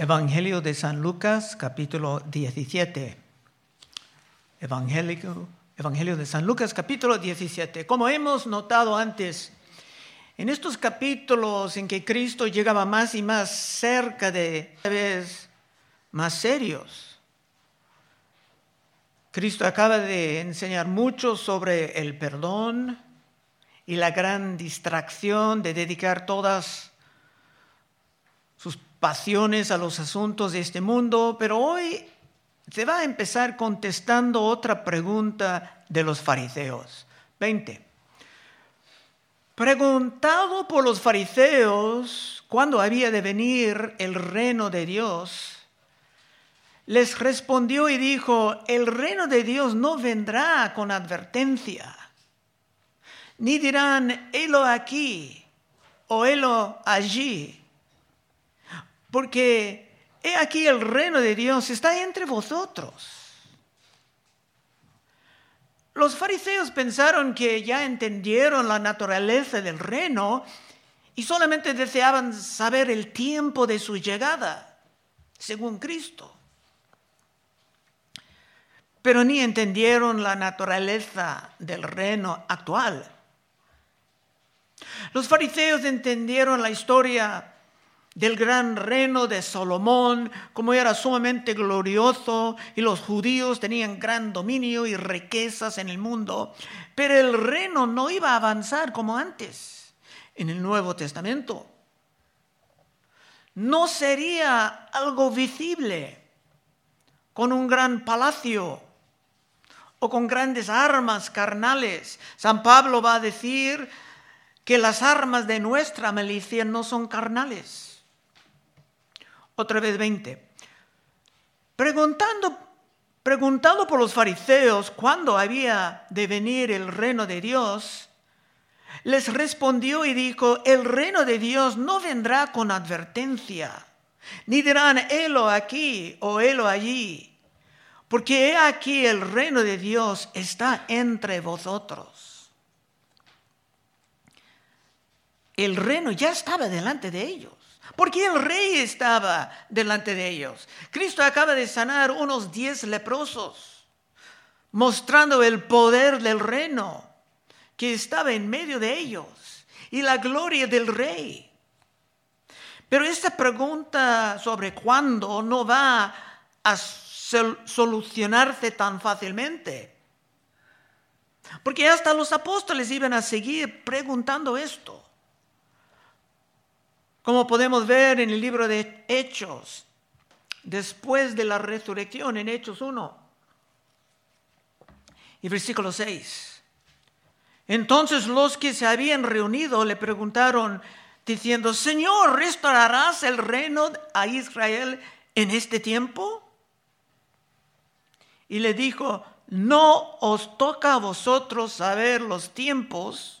Evangelio de San Lucas, capítulo 17. Evangelio, Evangelio de San Lucas, capítulo 17. Como hemos notado antes, en estos capítulos en que Cristo llegaba más y más cerca de vez más serios, Cristo acaba de enseñar mucho sobre el perdón y la gran distracción de dedicar todas sus pasiones a los asuntos de este mundo, pero hoy se va a empezar contestando otra pregunta de los fariseos. 20. Preguntado por los fariseos cuándo había de venir el reino de Dios, les respondió y dijo, el reino de Dios no vendrá con advertencia, ni dirán, helo aquí o helo allí porque he aquí el reino de Dios está entre vosotros. Los fariseos pensaron que ya entendieron la naturaleza del reino y solamente deseaban saber el tiempo de su llegada, según Cristo. Pero ni entendieron la naturaleza del reino actual. Los fariseos entendieron la historia del gran reino de Salomón, como era sumamente glorioso y los judíos tenían gran dominio y riquezas en el mundo, pero el reino no iba a avanzar como antes en el Nuevo Testamento. No sería algo visible con un gran palacio o con grandes armas carnales. San Pablo va a decir que las armas de nuestra milicia no son carnales otra vez 20. Preguntando, preguntado por los fariseos cuándo había de venir el reino de Dios, les respondió y dijo, el reino de Dios no vendrá con advertencia, ni dirán, helo aquí o helo allí, porque he aquí el reino de Dios está entre vosotros. El reino ya estaba delante de ellos porque el rey estaba delante de ellos. Cristo acaba de sanar unos diez leprosos, mostrando el poder del reino que estaba en medio de ellos y la gloria del rey. Pero esta pregunta sobre cuándo no va a solucionarse tan fácilmente. Porque hasta los apóstoles iban a seguir preguntando esto. Como podemos ver en el libro de Hechos, después de la resurrección, en Hechos 1 y versículo 6. Entonces los que se habían reunido le preguntaron diciendo, Señor, ¿restaurarás el reino a Israel en este tiempo? Y le dijo, no os toca a vosotros saber los tiempos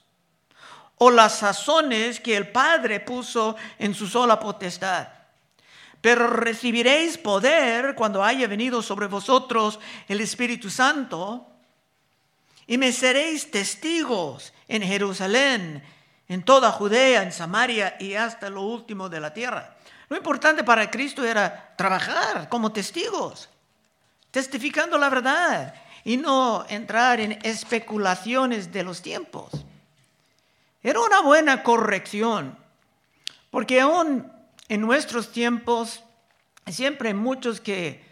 o las sazones que el Padre puso en su sola potestad. Pero recibiréis poder cuando haya venido sobre vosotros el Espíritu Santo y me seréis testigos en Jerusalén, en toda Judea, en Samaria y hasta lo último de la tierra. Lo importante para Cristo era trabajar como testigos, testificando la verdad y no entrar en especulaciones de los tiempos. Era una buena corrección, porque aún en nuestros tiempos siempre hay muchos que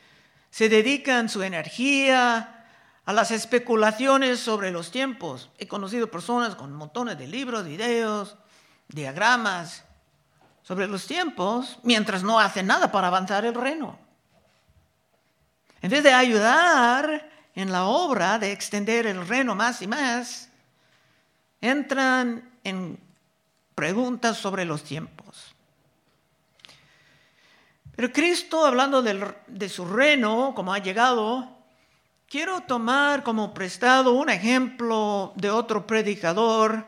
se dedican su energía a las especulaciones sobre los tiempos. He conocido personas con montones de libros, videos, diagramas sobre los tiempos, mientras no hacen nada para avanzar el reino. En vez de ayudar en la obra de extender el reino más y más, entran en preguntas sobre los tiempos. Pero Cristo, hablando de su reino, como ha llegado, quiero tomar como prestado un ejemplo de otro predicador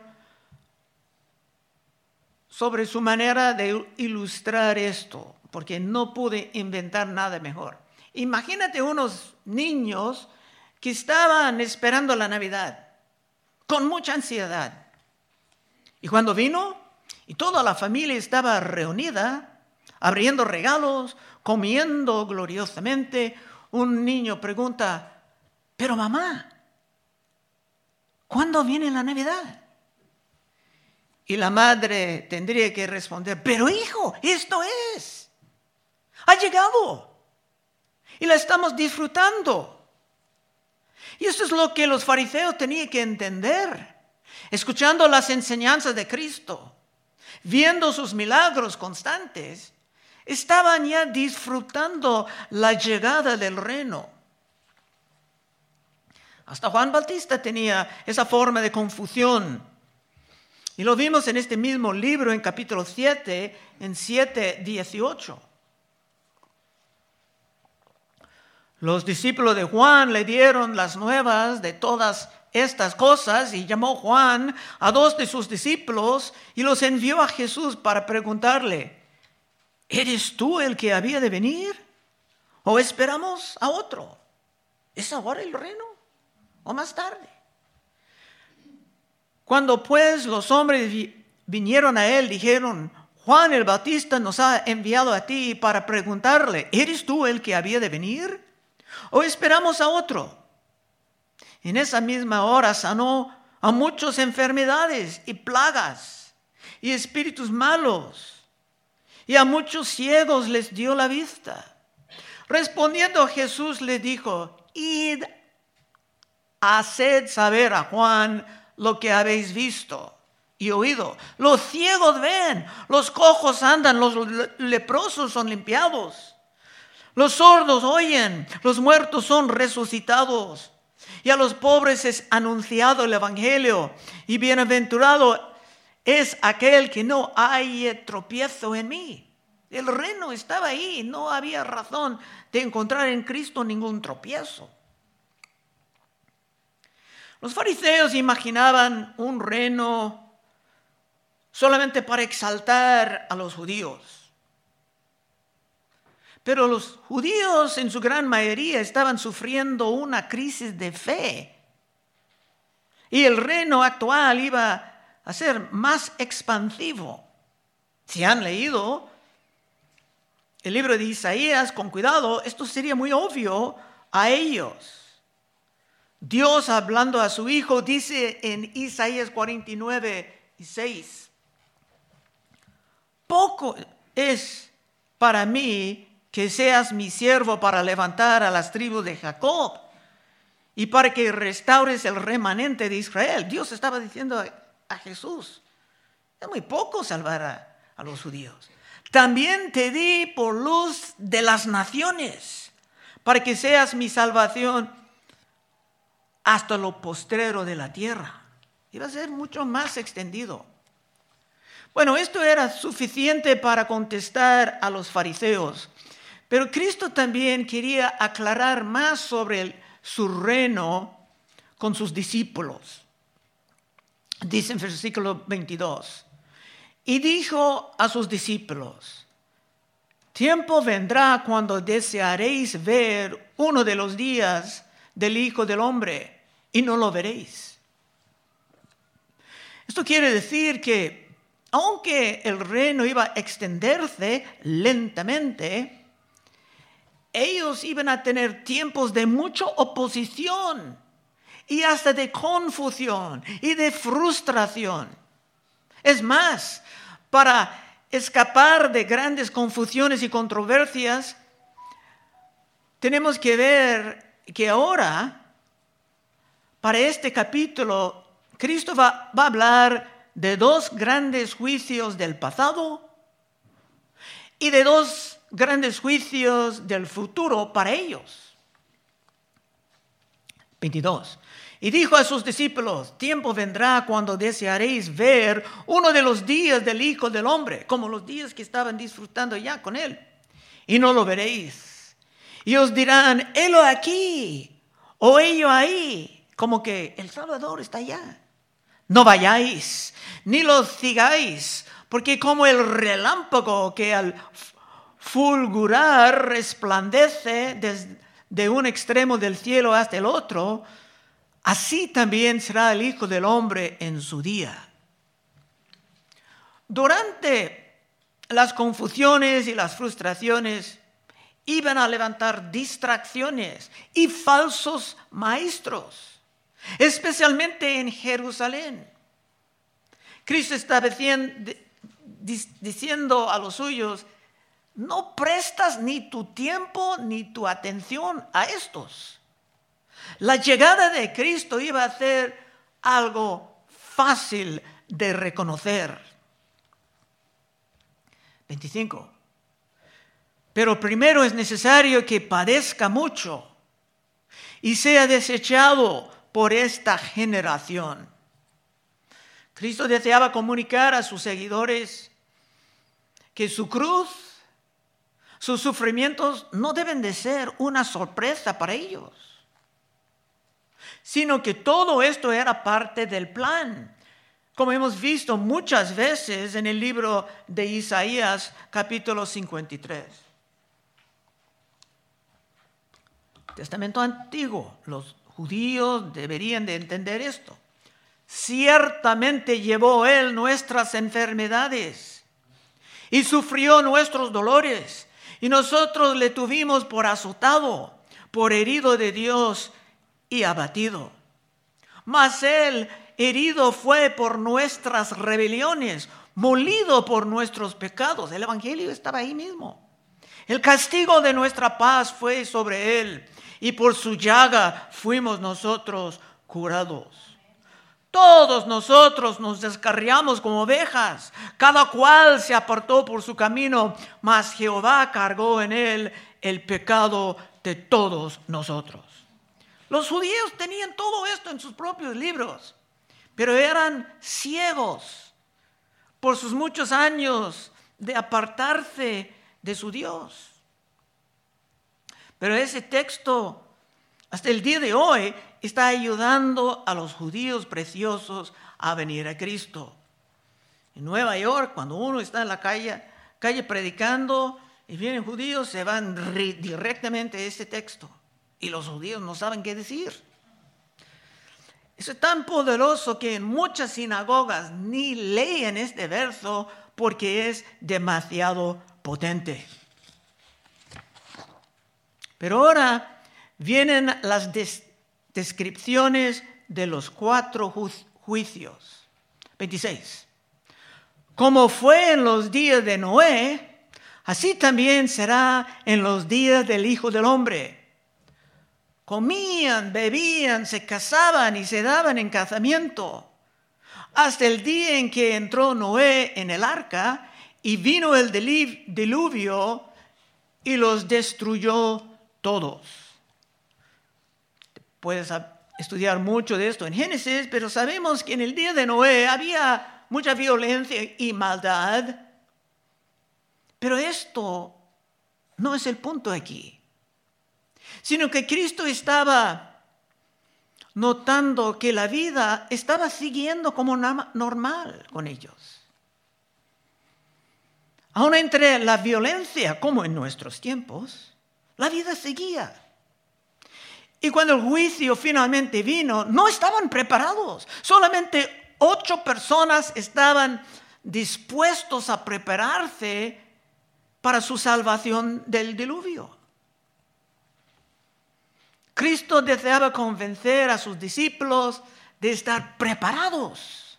sobre su manera de ilustrar esto, porque no pude inventar nada mejor. Imagínate unos niños que estaban esperando la Navidad con mucha ansiedad. Y cuando vino y toda la familia estaba reunida, abriendo regalos, comiendo gloriosamente, un niño pregunta, pero mamá, ¿cuándo viene la Navidad? Y la madre tendría que responder, pero hijo, esto es, ha llegado y la estamos disfrutando. Y eso es lo que los fariseos tenían que entender, escuchando las enseñanzas de Cristo, viendo sus milagros constantes, estaban ya disfrutando la llegada del reino. Hasta Juan Bautista tenía esa forma de confusión. Y lo vimos en este mismo libro, en capítulo 7, en 7, 18. Los discípulos de Juan le dieron las nuevas de todas estas cosas y llamó Juan a dos de sus discípulos y los envió a Jesús para preguntarle, ¿eres tú el que había de venir? ¿O esperamos a otro? ¿Es ahora el reino? ¿O más tarde? Cuando pues los hombres vinieron a él, dijeron, Juan el Bautista nos ha enviado a ti para preguntarle, ¿eres tú el que había de venir? ¿O esperamos a otro? En esa misma hora sanó a muchas enfermedades y plagas y espíritus malos. Y a muchos ciegos les dio la vista. Respondiendo Jesús le dijo, id, haced saber a Juan lo que habéis visto y oído. Los ciegos ven, los cojos andan, los leprosos son limpiados los sordos oyen, los muertos son resucitados. Y a los pobres es anunciado el Evangelio. Y bienaventurado es aquel que no hay tropiezo en mí. El reino estaba ahí, no había razón de encontrar en Cristo ningún tropiezo. Los fariseos imaginaban un reino solamente para exaltar a los judíos pero los judíos en su gran mayoría estaban sufriendo una crisis de fe. Y el reino actual iba a ser más expansivo. Si han leído el libro de Isaías con cuidado, esto sería muy obvio a ellos. Dios hablando a su Hijo dice en Isaías 49 y 6, poco es para mí que seas mi siervo para levantar a las tribus de Jacob y para que restaures el remanente de Israel. Dios estaba diciendo a, Jesús, es muy poco salvar a, a los judíos. También te di por luz de las naciones, para que seas mi salvación hasta lo postrero de la tierra. Iba a ser mucho más extendido. Bueno, esto era suficiente para contestar a los fariseos pero Cristo también quería aclarar más sobre su reino con sus discípulos. Dice en versículo 22, y dijo a sus discípulos, tiempo vendrá cuando desearéis ver uno de los días del Hijo del Hombre y no lo veréis. Esto quiere decir que aunque el reino iba a extenderse lentamente, ellos iban a tener tiempos de mucha oposición y hasta de confusión y de frustración. Es más, para escapar de grandes confusiones y controversias, tenemos que ver que ahora, para este capítulo, Cristo va, va a hablar de dos grandes juicios del pasado y de dos grandes juicios del futuro para ellos. 22. Y dijo a sus discípulos, tiempo vendrá cuando desearéis ver uno de los días del Hijo del Hombre, como los días que estaban disfrutando ya con él, y no lo veréis. Y os dirán, helo aquí, o ello ahí, como que el Salvador está allá. No vayáis, ni lo sigáis, porque como el relámpago que al fulgurar resplandece desde un extremo del cielo hasta el otro, así también será el Hijo del Hombre en su día. Durante las confusiones y las frustraciones iban a levantar distracciones y falsos maestros, especialmente en Jerusalén. Cristo está diciendo a los suyos, no prestas ni tu tiempo ni tu atención a estos. La llegada de Cristo iba a ser algo fácil de reconocer. 25. Pero primero es necesario que padezca mucho y sea desechado por esta generación. Cristo deseaba comunicar a sus seguidores que su cruz, sus sufrimientos no deben de ser una sorpresa para ellos, sino que todo esto era parte del plan como hemos visto muchas veces en el libro de Isaías capítulo 53. Testamento antiguo, los judíos deberían de entender esto. Ciertamente llevó él nuestras enfermedades y sufrió nuestros dolores y nosotros le tuvimos por azotado, por herido de Dios y abatido. Mas él herido fue por nuestras rebeliones, molido por nuestros pecados. El Evangelio estaba ahí mismo. El castigo de nuestra paz fue sobre él y por su llaga fuimos nosotros curados. Todos nosotros nos descarriamos como ovejas, cada cual se apartó por su camino, mas Jehová cargó en él el pecado de todos nosotros. Los judíos tenían todo esto en sus propios libros pero eran ciegos por sus muchos años de apartarse de su Dios. Pero ese texto, hasta el día de hoy, está ayudando a los judíos preciosos a venir a Cristo. En Nueva York, cuando uno está en la calle, calle predicando y vienen judíos, se van directamente a ese texto. Y los judíos no saben qué decir. Eso es tan poderoso que en muchas sinagogas ni leen este verso porque es demasiado potente. Pero ahora vienen las descripciones de los cuatro juicios. 26. Como fue en los días de Noé, así también será en los días del Hijo del Hombre comían, bebían, se casaban y se daban en casamiento, hasta el día en que entró Noé en el arca y vino el diluvio y los destruyó todos. Puedes estudiar mucho de esto en Génesis, pero sabemos que en el día de Noé había mucha violencia y maldad. Pero esto no es el punto aquí sino que Cristo estaba notando que la vida estaba siguiendo como normal con ellos. Aún entre la violencia, como en nuestros tiempos, la vida seguía. Y cuando el juicio finalmente vino, no estaban preparados. Solamente ocho personas estaban dispuestos a prepararse para su salvación del diluvio. Cristo deseaba convencer a sus discípulos de estar preparados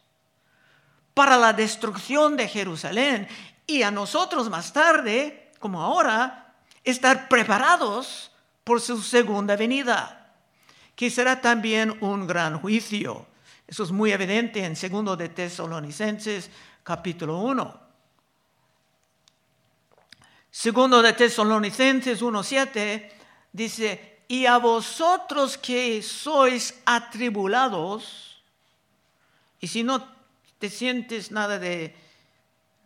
para la destrucción de Jerusalén y a nosotros más tarde, como ahora, estar preparados por su segunda venida, que será también un gran juicio. Eso es muy evidente en 2 de Tesalonicenses capítulo 1. Segundo de Tesalonicenses 1.7 dice, y a vosotros que sois atribulados, y si no te sientes nada de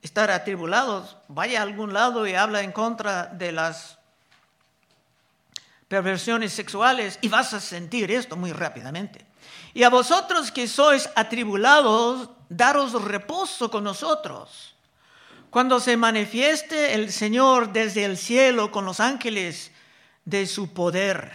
estar atribulados, vaya a algún lado y habla en contra de las perversiones sexuales y vas a sentir esto muy rápidamente. Y a vosotros que sois atribulados, daros reposo con nosotros. Cuando se manifieste el Señor desde el cielo con los ángeles de su poder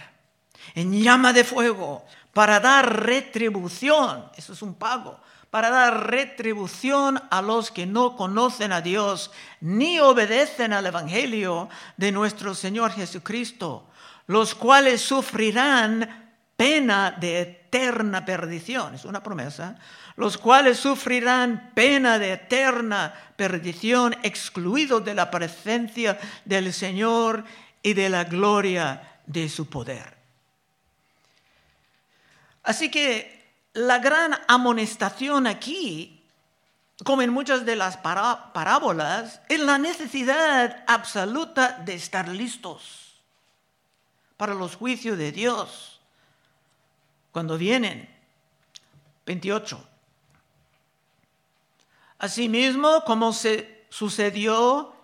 en llama de fuego para dar retribución, eso es un pago, para dar retribución a los que no conocen a Dios ni obedecen al Evangelio de nuestro Señor Jesucristo, los cuales sufrirán pena de eterna perdición. Es una promesa. Los cuales sufrirán pena de eterna perdición, excluidos de la presencia del Señor y de la gloria de su poder. Así que la gran amonestación aquí, como en muchas de las parábolas, es la necesidad absoluta de estar listos para los juicios de Dios cuando vienen. 28. Asimismo, como se sucedió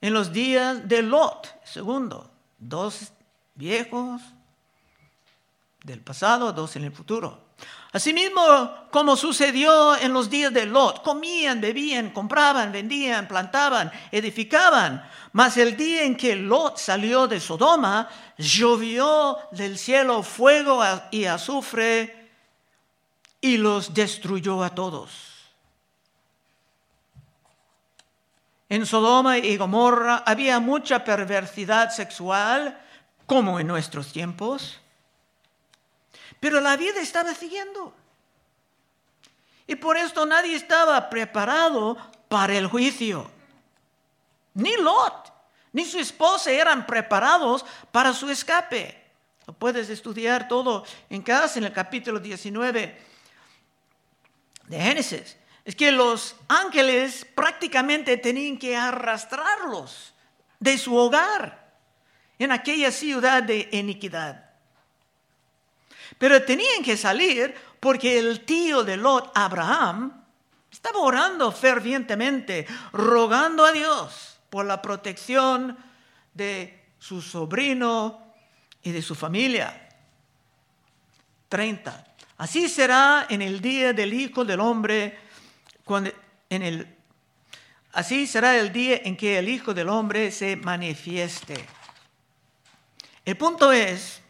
en los días de Lot, segundo, dos viejos del pasado, dos en el futuro. Asimismo, como sucedió en los días de Lot, comían, bebían, compraban, vendían, plantaban, edificaban. Mas el día en que Lot salió de Sodoma, llovió del cielo fuego y azufre y los destruyó a todos. En Sodoma y Gomorra había mucha perversidad sexual, como en nuestros tiempos. Pero la vida estaba siguiendo. Y por esto nadie estaba preparado para el juicio. Ni Lot, ni su esposa eran preparados para su escape. Lo puedes estudiar todo en casa en el capítulo 19 de Génesis es que los ángeles prácticamente tenían que arrastrarlos de su hogar en aquella ciudad de iniquidad. Pero tenían que salir porque el tío de Lot, Abraham, estaba orando fervientemente, rogando a Dios por la protección de su sobrino y de su familia. 30. Así será en el día del Hijo del Hombre en el, así será el día en que el Hijo del Hombre se manifieste. El punto es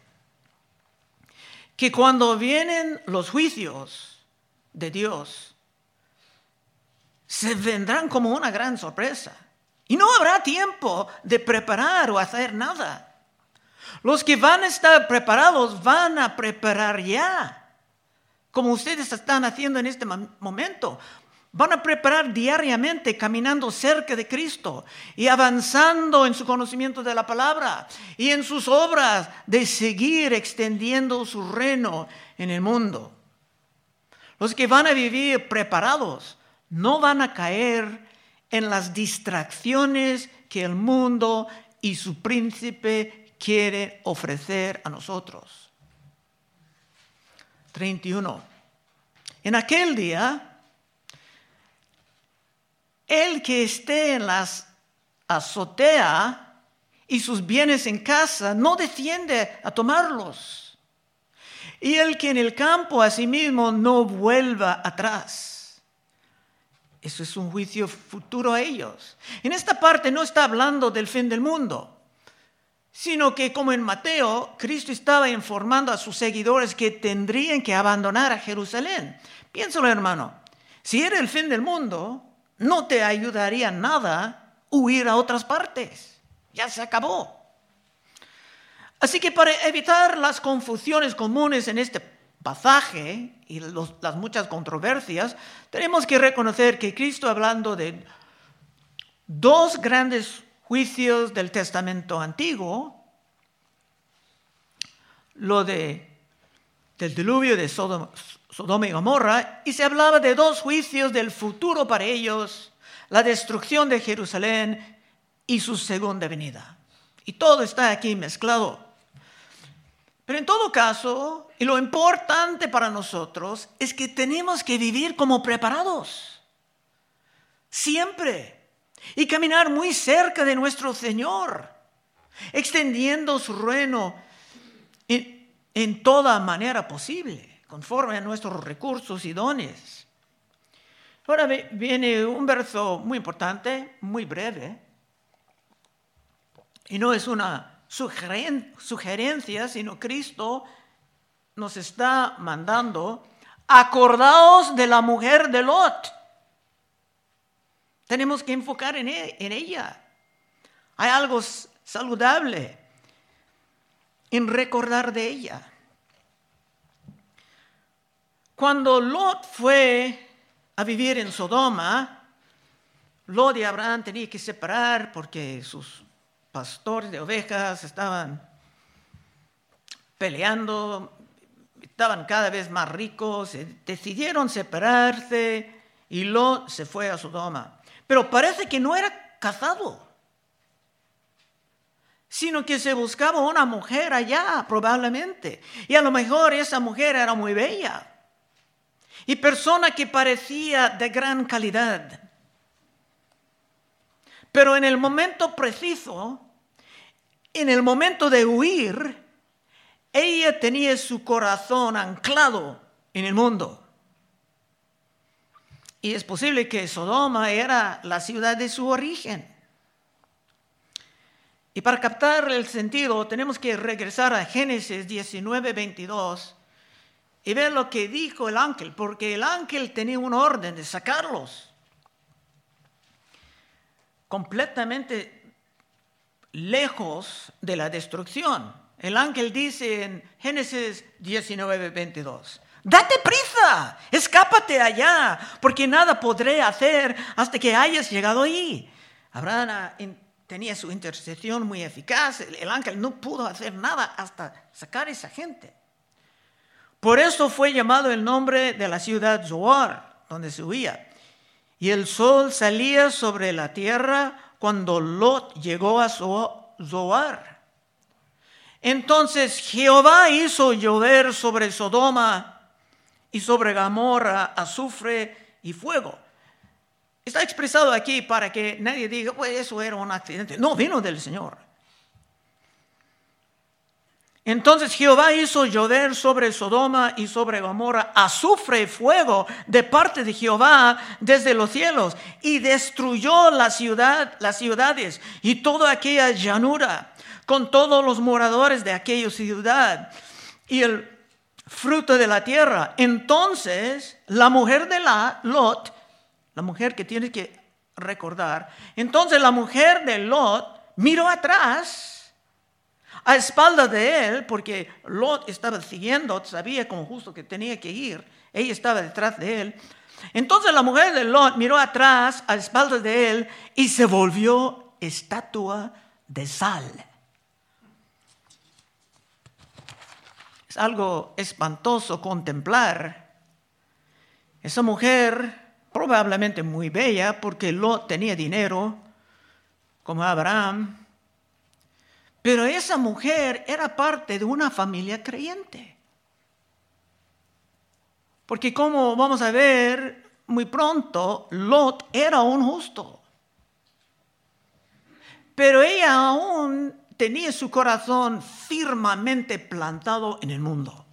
que cuando vienen los juicios de Dios, se vendrán como una gran sorpresa. Y no habrá tiempo de preparar o hacer nada. Los que van a estar preparados van a preparar ya, como ustedes están haciendo en este momento. Van a preparar diariamente caminando cerca de Cristo y avanzando en su conocimiento de la palabra y en sus obras de seguir extendiendo su reino en el mundo. Los que van a vivir preparados no van a caer en las distracciones que el mundo y su príncipe quieren ofrecer a nosotros. 31. En aquel día el que esté en las azotea y sus bienes en casa no defiende a tomarlos. Y el que en el campo asimismo no vuelva atrás. Eso es un juicio futuro a ellos. En esta parte no está hablando del fin del mundo, sino que como en Mateo, Cristo estaba informando a sus seguidores que tendrían que abandonar a Jerusalén. Piénsalo, hermano. Si era el fin del mundo, no te ayudaría nada huir a otras partes. Ya se acabó. Así que para evitar las confusiones comunes en este pasaje y las muchas controversias, tenemos que reconocer que Cristo hablando de dos grandes juicios del Testamento Antiguo, lo de, del diluvio de Sodoma, Sodoma y Gomorra, y se hablaba de dos juicios del futuro para ellos, la destrucción de Jerusalén y su segunda venida. Y todo está aquí mezclado. Pero en todo caso, y lo importante para nosotros es que tenemos que vivir como preparados, siempre, y caminar muy cerca de nuestro Señor, extendiendo su reino en, en toda manera posible conforme a nuestros recursos y dones. Ahora viene un verso muy importante, muy breve, y no es una sugerencia, sino Cristo nos está mandando acordaos de la mujer de Lot. Tenemos que enfocar en, e, en ella. Hay algo saludable en recordar de ella. Cuando Lot fue a vivir en Sodoma, Lot y Abraham tenían que separar porque sus pastores de ovejas estaban peleando, estaban cada vez más ricos, decidieron separarse y Lot se fue a Sodoma. Pero parece que no era casado, sino que se buscaba una mujer allá, probablemente. Y a lo mejor esa mujer era muy bella y persona que parecía de gran calidad. Pero en el momento preciso, en el momento de huir, ella tenía su corazón anclado en el mundo. Y es posible que Sodoma era la ciudad de su origen. Y para captar el sentido tenemos que regresar a Génesis 19, 22 y ver lo que dijo el ángel, porque el ángel tenía un orden de sacarlos completamente lejos de la destrucción. El ángel dice en Génesis 19, 22, date prisa, escápate allá, porque nada podré hacer hasta que hayas llegado ahí. Abraham tenía su intercesión muy eficaz, el ángel no pudo hacer nada hasta sacar a esa gente. Por eso fue llamado el nombre de la ciudad Zoar, donde se huía. Y el sol salía sobre la tierra cuando Lot llegó a Zoar. Entonces Jehová hizo llover sobre Sodoma y sobre Gomorra azufre y fuego. Está expresado aquí para que nadie diga, pues eso era un accidente. No, vino del Señor. Entonces Jehová hizo llover sobre Sodoma y sobre Gomorra azufre y fuego de parte de Jehová desde los cielos y destruyó la ciudad, las ciudades y toda aquella llanura con todos los moradores de aquella ciudad y el fruto de la tierra. Entonces la mujer de Lot, la mujer que tienes que recordar, entonces la mujer de Lot miró atrás a espaldas de él, porque Lot estaba siguiendo, sabía como justo que tenía que ir, ella estaba detrás de él. Entonces la mujer de Lot miró atrás, a espaldas de él, y se volvió estatua de sal. Es algo espantoso contemplar. Esa mujer, probablemente muy bella, porque Lot tenía dinero, como Abraham, pero esa mujer era parte de una familia creyente. Porque como vamos a ver muy pronto, Lot era un justo. Pero ella aún tenía su corazón firmemente plantado en el mundo.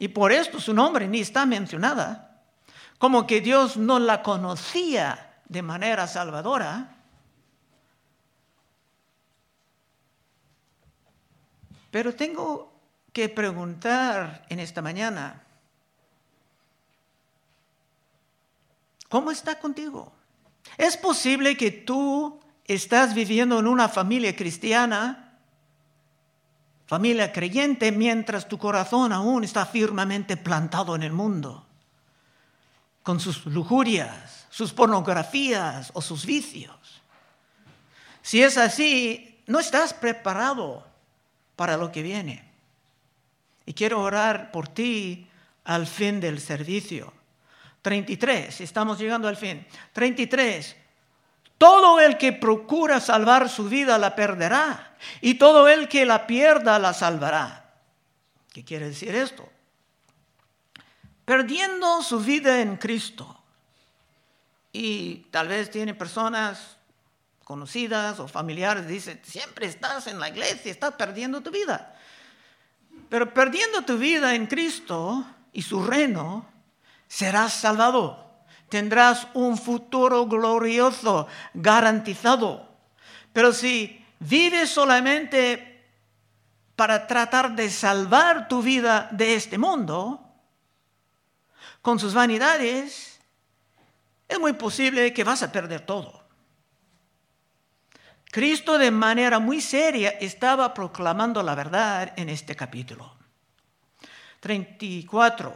Y por esto su nombre ni está mencionada, como que Dios no la conocía de manera salvadora Pero tengo que preguntar en esta mañana, ¿cómo está contigo? ¿Es posible que tú estás viviendo en una familia cristiana, familia creyente, mientras tu corazón aún está firmemente plantado en el mundo, con sus lujurias, sus pornografías o sus vicios? Si es así, no estás preparado para lo que viene. Y quiero orar por ti al fin del servicio. 33, estamos llegando al fin. 33. Todo el que procura salvar su vida la perderá, y todo el que la pierda la salvará. ¿Qué quiere decir esto? Perdiendo su vida en Cristo. Y tal vez tiene personas conocidas o familiares dicen, siempre estás en la iglesia, estás perdiendo tu vida. Pero perdiendo tu vida en Cristo y su reino, serás salvado. Tendrás un futuro glorioso garantizado. Pero si vives solamente para tratar de salvar tu vida de este mundo, con sus vanidades, es muy posible que vas a perder todo. Cristo de manera muy seria estaba proclamando la verdad en este capítulo. 34.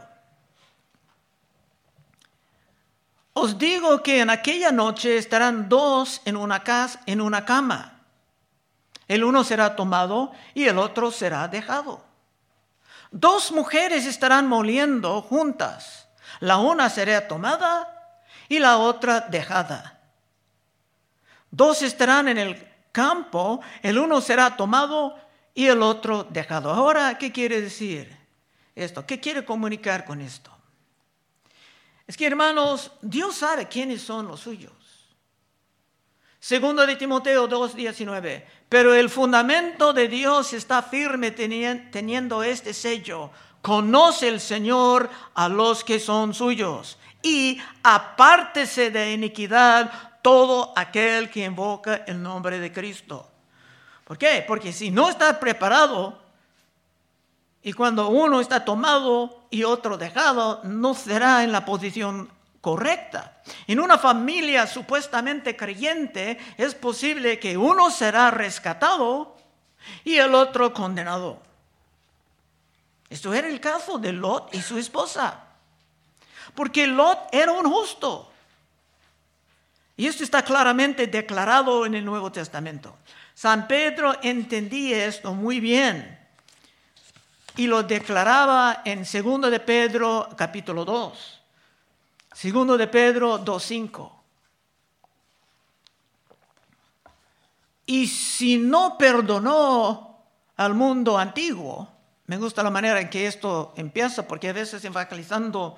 Os digo que en aquella noche estarán dos en una casa, en una cama. El uno será tomado y el otro será dejado. Dos mujeres estarán moliendo juntas. La una será tomada y la otra dejada. Dos estarán en el campo, el uno será tomado y el otro dejado. Ahora, ¿qué quiere decir esto? ¿Qué quiere comunicar con esto? Es que hermanos, Dios sabe quiénes son los suyos. Segundo de Timoteo 2:19. Pero el fundamento de Dios está firme teniendo este sello. Conoce el Señor a los que son suyos. Y apártese de iniquidad todo aquel que invoca el nombre de Cristo. ¿Por qué? Porque si no está preparado, y cuando uno está tomado y otro dejado, no será en la posición correcta. En una familia supuestamente creyente es posible que uno será rescatado y el otro condenado. Esto era el caso de Lot y su esposa. Porque Lot era un justo. Y esto está claramente declarado en el Nuevo Testamento. San Pedro entendía esto muy bien y lo declaraba en 2 de Pedro capítulo 2. Segundo de Pedro 2.5. Y si no perdonó al mundo antiguo, me gusta la manera en que esto empieza, porque a veces evangelizando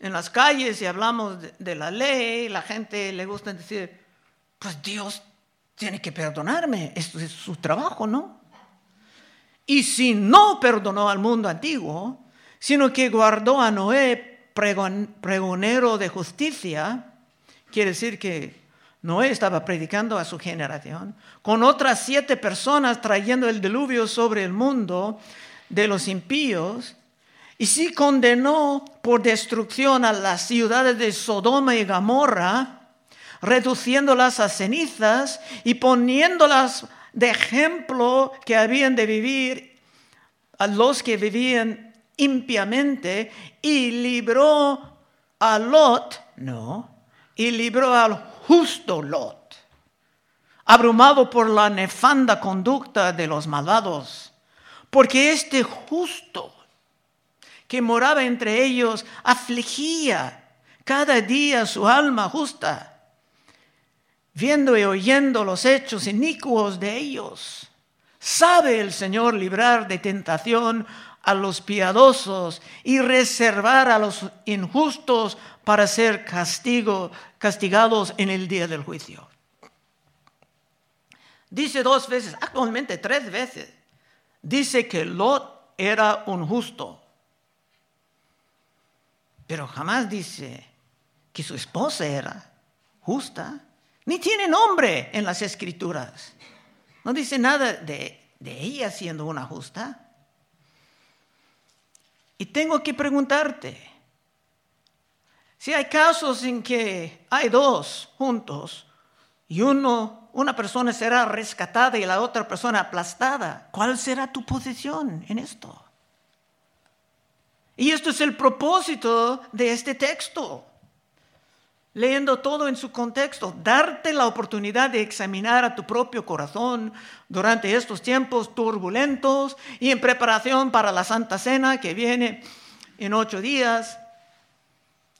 en las calles y hablamos de, de la ley, la gente le gusta decir, pues Dios tiene que perdonarme, esto es su trabajo, ¿no? Y si no perdonó al mundo antiguo, sino que guardó a Noé pregonero de justicia, quiere decir que Noé estaba predicando a su generación, con otras siete personas trayendo el diluvio sobre el mundo de los impíos, y sí condenó por destrucción a las ciudades de Sodoma y Gomorra, reduciéndolas a cenizas y poniéndolas de ejemplo que habían de vivir a los que vivían impiamente y libró a Lot, no, y libró al justo Lot, abrumado por la nefanda conducta de los malvados, porque este justo que moraba entre ellos afligía cada día su alma justa, viendo y oyendo los hechos inicuos de ellos. Sabe el Señor librar de tentación a los piadosos y reservar a los injustos para ser castigo, castigados en el día del juicio. Dice dos veces, actualmente tres veces, dice que Lot era un justo, pero jamás dice que su esposa era justa, ni tiene nombre en las escrituras. No dice nada de, de ella siendo una justa. Y tengo que preguntarte, si hay casos en que hay dos juntos y uno, una persona será rescatada y la otra persona aplastada, ¿cuál será tu posición en esto? Y esto es el propósito de este texto leyendo todo en su contexto, darte la oportunidad de examinar a tu propio corazón durante estos tiempos turbulentos y en preparación para la Santa Cena que viene en ocho días,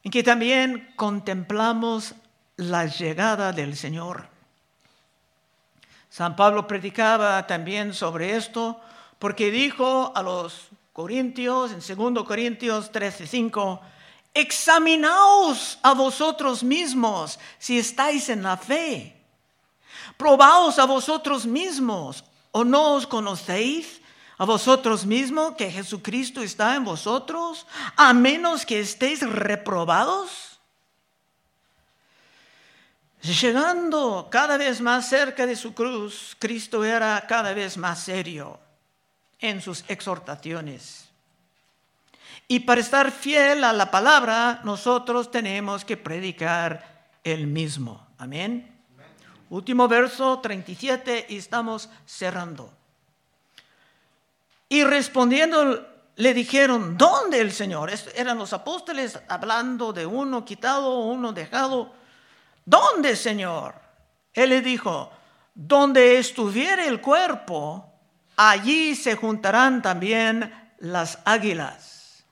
en que también contemplamos la llegada del Señor. San Pablo predicaba también sobre esto porque dijo a los Corintios, en 2 Corintios 13, 5, Examinaos a vosotros mismos si estáis en la fe. Probaos a vosotros mismos o no os conocéis a vosotros mismos que Jesucristo está en vosotros, a menos que estéis reprobados. Llegando cada vez más cerca de su cruz, Cristo era cada vez más serio en sus exhortaciones. Y para estar fiel a la palabra, nosotros tenemos que predicar el mismo. Amén. Último verso 37 y estamos cerrando. Y respondiendo le dijeron, ¿dónde el Señor? Eran los apóstoles hablando de uno quitado, uno dejado. ¿Dónde, Señor? Él le dijo, donde estuviere el cuerpo, allí se juntarán también las águilas.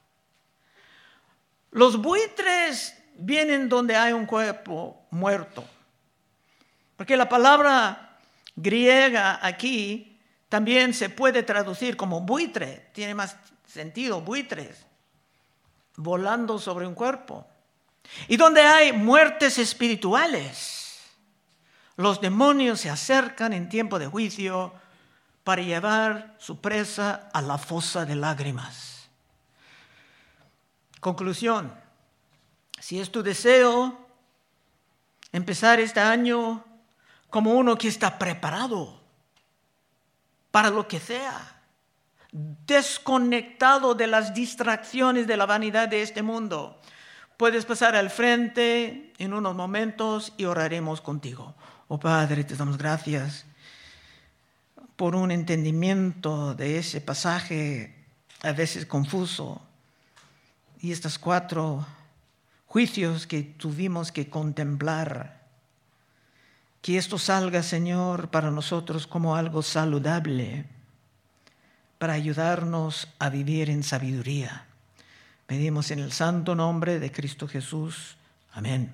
Los buitres vienen donde hay un cuerpo muerto. Porque la palabra griega aquí también se puede traducir como buitre, tiene más sentido, buitres, volando sobre un cuerpo. Y donde hay muertes espirituales, los demonios se acercan en tiempo de juicio para llevar su presa a la fosa de lágrimas. Conclusión, si es tu deseo empezar este año como uno que está preparado para lo que sea, desconectado de las distracciones de la vanidad de este mundo. Puedes pasar al frente en unos momentos y oraremos contigo. Oh Padre, te damos gracias por un entendimiento de ese pasaje a veces confuso y estos cuatro juicios que tuvimos que contemplar. Que esto salga, Señor, para nosotros como algo saludable para ayudarnos a vivir en sabiduría. Pedimos en el santo nombre de Cristo Jesús. Amén.